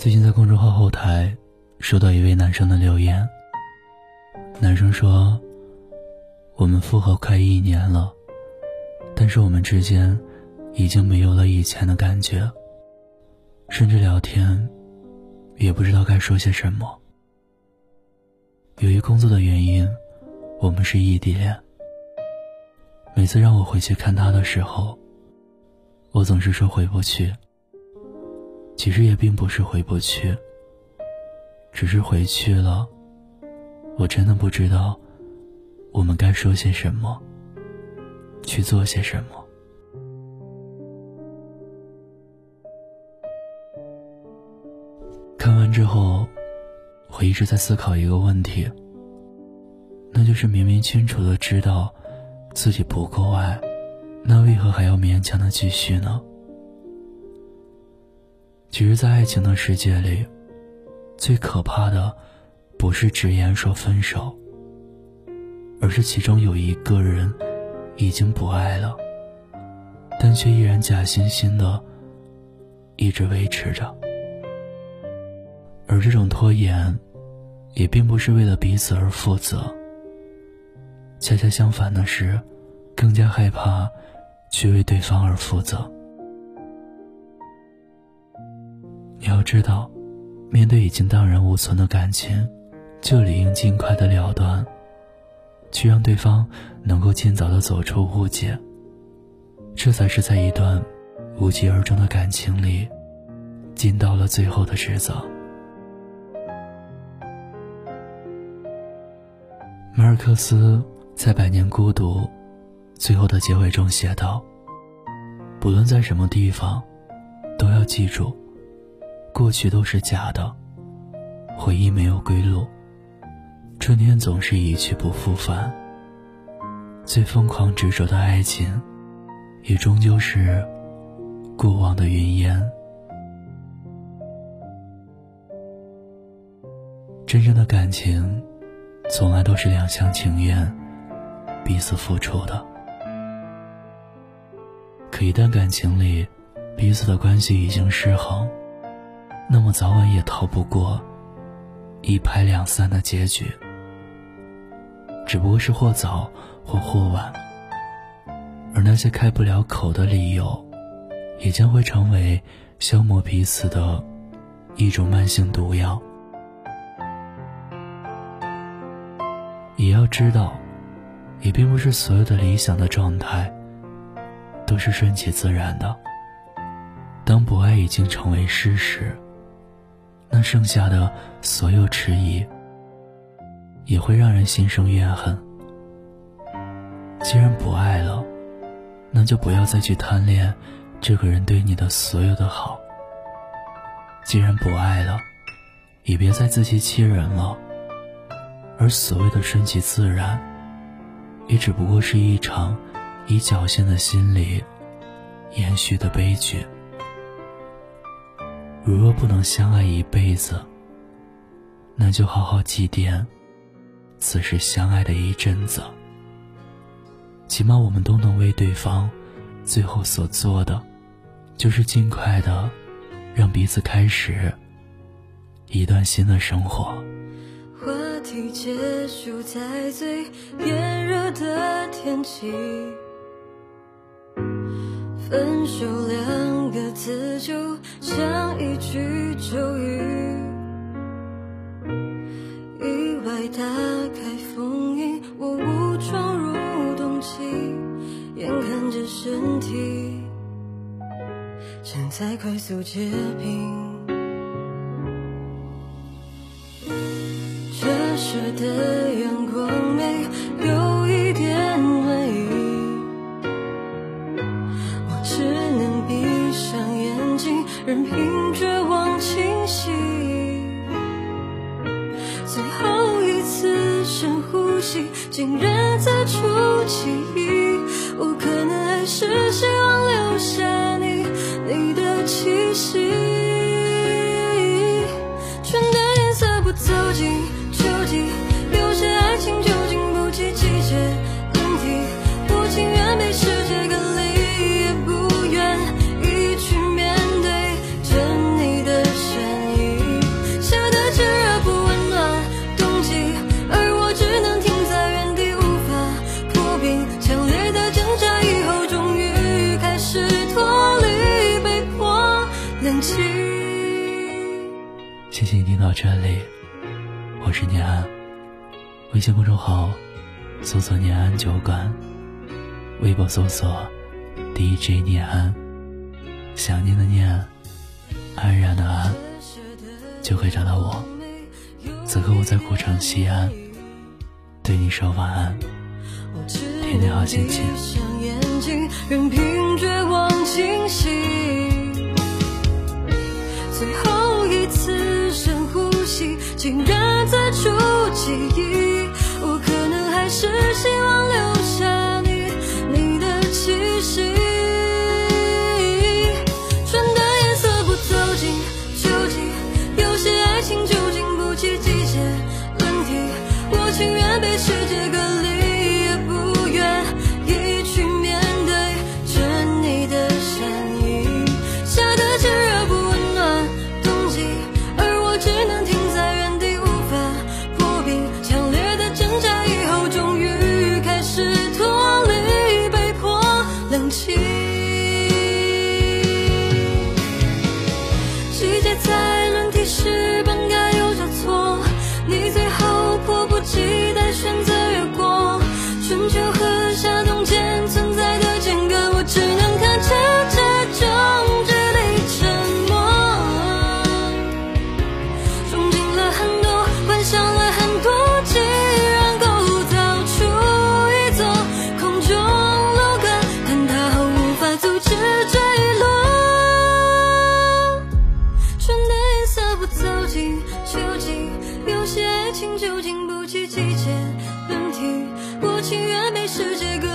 最近在公众号后台收到一位男生的留言。男生说：“我们复合快一年了，但是我们之间已经没有了以前的感觉，甚至聊天也不知道该说些什么。由于工作的原因，我们是异地恋。每次让我回去看他的时候，我总是说回不去。”其实也并不是回不去，只是回去了，我真的不知道我们该说些什么，去做些什么。看完之后，我一直在思考一个问题，那就是明明清楚的知道自己不够爱，那为何还要勉强的继续呢？其实，在爱情的世界里，最可怕的，不是直言说分手，而是其中有一个人已经不爱了，但却依然假惺惺的一直维持着。而这种拖延，也并不是为了彼此而负责，恰恰相反的是，更加害怕去为对方而负责。你要知道，面对已经荡然无存的感情，就理应尽快的了断，去让对方能够尽早的走出误解。这才是在一段无疾而终的感情里，尽到了最后的职责。马尔克斯在《百年孤独》最后的结尾中写道：“不论在什么地方，都要记住。”过去都是假的，回忆没有归路。春天总是一去不复返。最疯狂执着的爱情，也终究是过往的云烟。真正的感情，从来都是两厢情愿，彼此付出的。可一旦感情里，彼此的关系已经失衡。那么早晚也逃不过一拍两散的结局，只不过是或早或或晚。而那些开不了口的理由，也将会成为消磨彼此的一种慢性毒药。也要知道，也并不是所有的理想的状态都是顺其自然的。当不爱已经成为事实。那剩下的所有迟疑，也会让人心生怨恨。既然不爱了，那就不要再去贪恋这个人对你的所有的好。既然不爱了，也别再自欺欺人了。而所谓的顺其自然，也只不过是一场以侥幸的心理延续的悲剧。如若不能相爱一辈子，那就好好祭奠此时相爱的一阵子。起码我们都能为对方最后所做的，就是尽快的让彼此开始一段新的生活。话题结束在最炎热的天气。分手两个字就咒语，意外打开封印，我误闯入冬季，眼看着身体正在快速结冰，折射的记忆谢谢你听到这里，我是念安，微信公众号搜索“念安酒馆”，微博搜索 “DJ 念安”，想念的念，安然的安，就可以找到我。此刻我在古城西安，对你说晚安，天天好心情。竟然在出记忆，我可能还是希望。世界